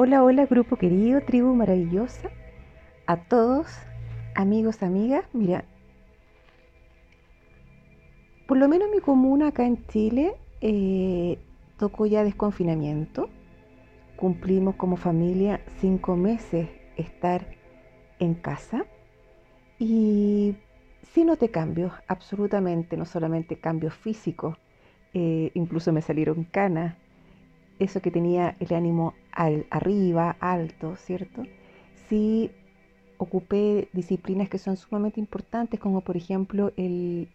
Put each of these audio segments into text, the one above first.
Hola, hola, grupo querido, tribu maravillosa. A todos, amigos, amigas. Mira, por lo menos mi comuna acá en Chile eh, tocó ya desconfinamiento. Cumplimos como familia cinco meses estar en casa. Y sí noté cambios, absolutamente, no solamente cambios físicos, eh, incluso me salieron canas, eso que tenía el ánimo al, arriba, alto, ¿cierto? Sí ocupé disciplinas que son sumamente importantes, como por ejemplo el,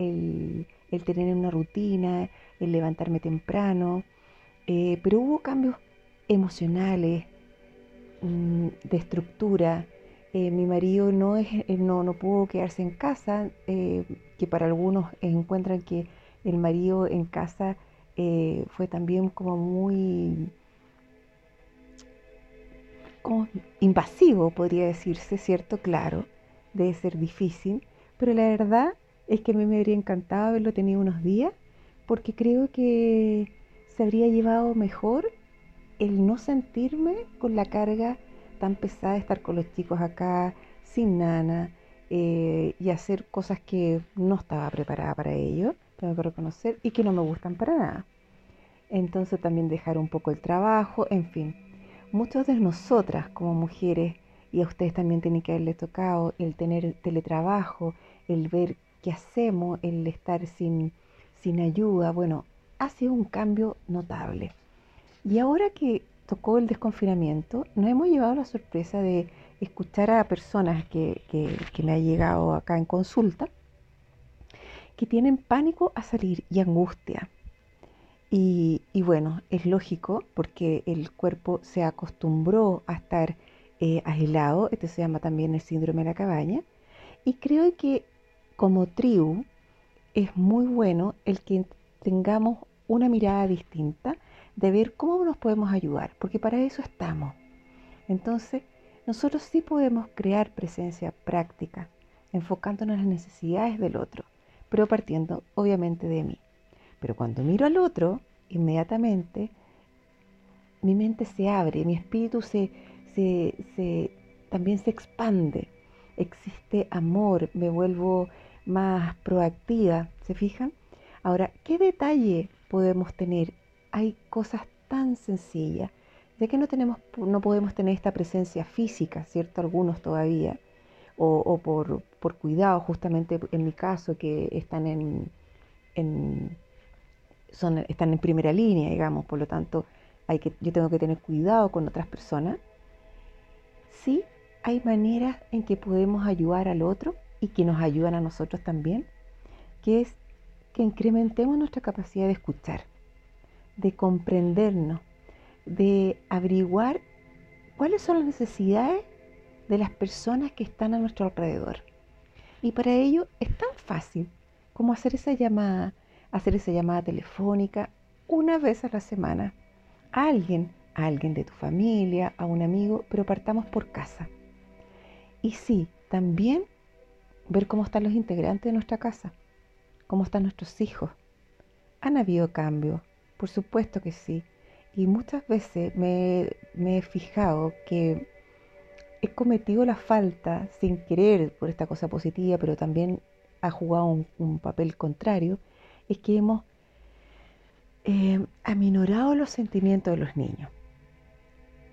tener una rutina, el levantarme temprano, eh, pero hubo cambios emocionales, mm, de estructura, eh, mi marido no, es, eh, no, no pudo quedarse en casa, que para algunos encuentran que el marido en casa fue también como muy invasivo, podría decirse, ¿cierto? Claro, debe ser difícil, pero la verdad es que a mí me habría encantado haberlo tenido unos días, porque creo que se habría llevado mejor el no sentirme con la carga tan pesada estar con los chicos acá sin nana eh, y hacer cosas que no estaba preparada para ello, tengo que reconocer, y que no me gustan para nada. Entonces también dejar un poco el trabajo, en fin. Muchas de nosotras como mujeres, y a ustedes también tienen que haberles tocado el tener teletrabajo, el ver qué hacemos, el estar sin, sin ayuda, bueno, ha sido un cambio notable. Y ahora que tocó el desconfinamiento, nos hemos llevado la sorpresa de escuchar a personas que, me ha llegado acá en consulta, que tienen pánico a salir y angustia. Y, bueno, es lógico porque el cuerpo se acostumbró a estar eh, aislado, este se llama también el síndrome de la cabaña, y creo que como tribu es muy bueno el que tengamos una mirada distinta de ver cómo nos podemos ayudar, porque para eso estamos. Entonces, nosotros sí podemos crear presencia práctica, enfocándonos en las necesidades del otro, pero partiendo obviamente de mí. Pero cuando miro al otro, inmediatamente mi mente se abre, mi espíritu se, se, también se expande, existe amor, me vuelvo más proactiva, ¿se fijan? Ahora, ¿qué detalle podemos tener hay cosas tan sencillas, ya que no, tenemos, no podemos tener esta presencia física, ¿cierto? Algunos todavía, o, por, cuidado, justamente en mi caso, que están en, son, están en primera línea, digamos, por lo tanto, hay que, yo tengo que tener cuidado con otras personas. Sí, hay maneras en que podemos ayudar al otro y que nos ayudan a nosotros también, que es que incrementemos nuestra capacidad de escuchar de comprendernos, de averiguar cuáles son las necesidades de las personas que están a nuestro alrededor. Y para ello es tan fácil como hacer esa llamada, hacer esa llamada telefónica una vez a la semana a alguien, a alguien de tu familia, a un amigo, pero partamos por casa. Y sí, también ver cómo están los integrantes de nuestra casa, cómo están nuestros hijos. Han habido cambios, por supuesto que sí. Y muchas veces me, he fijado que he cometido la falta, sin querer, por esta cosa positiva, pero también ha jugado un, papel contrario, es que hemos eh, aminorado los sentimientos de los niños.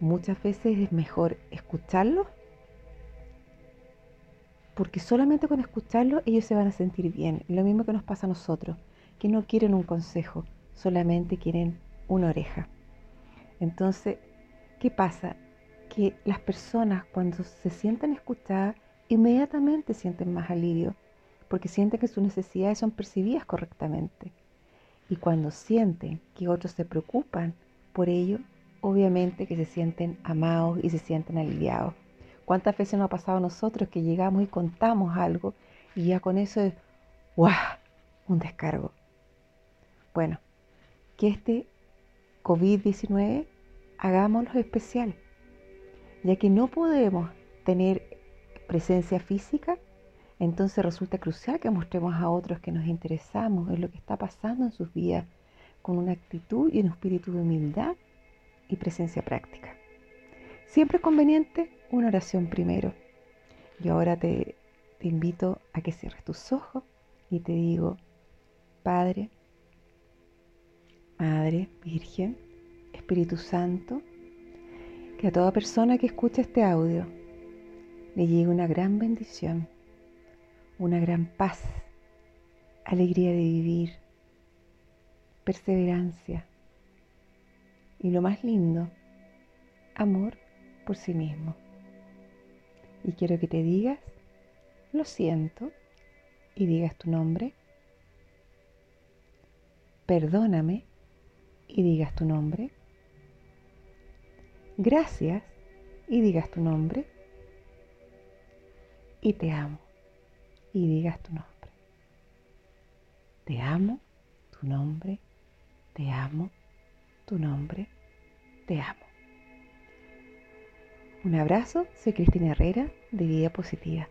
Muchas veces es mejor escucharlos, porque solamente con escucharlos ellos se van a sentir bien. Lo mismo que nos pasa a nosotros, que no quieren un consejo, solamente quieren una oreja. Entonces, ¿qué pasa? Que las personas cuando se sienten escuchadas, inmediatamente sienten más alivio, porque sienten que sus necesidades son percibidas correctamente. Y cuando sienten que otros se preocupan por ello, obviamente que se sienten amados y se sienten aliviados. ¿Cuántas veces nos ha pasado a nosotros que llegamos y contamos algo y ya con eso es, ¡guau! Un descargo. Bueno, que este COVID-19 hagámoslo especial, ya que no podemos tener presencia física, entonces resulta crucial que mostremos a otros que nos interesamos en lo que está pasando en sus vidas con una actitud y un espíritu de humildad y presencia práctica. siempre es conveniente una oración primero. Yo ahora te, te invito a que cierres tus ojos y te digo, Padre, Madre, Virgen, Espíritu Santo, que a toda persona que escuche este audio le llegue una gran bendición, una gran paz, alegría de vivir, perseverancia y lo más lindo, amor por sí mismo. Y quiero que te digas, lo siento, y digas tu nombre. Perdóname y digas tu nombre. Gracias y digas tu nombre. Y te amo y digas tu nombre. Te amo, tu nombre, te amo, tu nombre, te amo. Un abrazo, soy Cristina Herrera de Vida Positiva.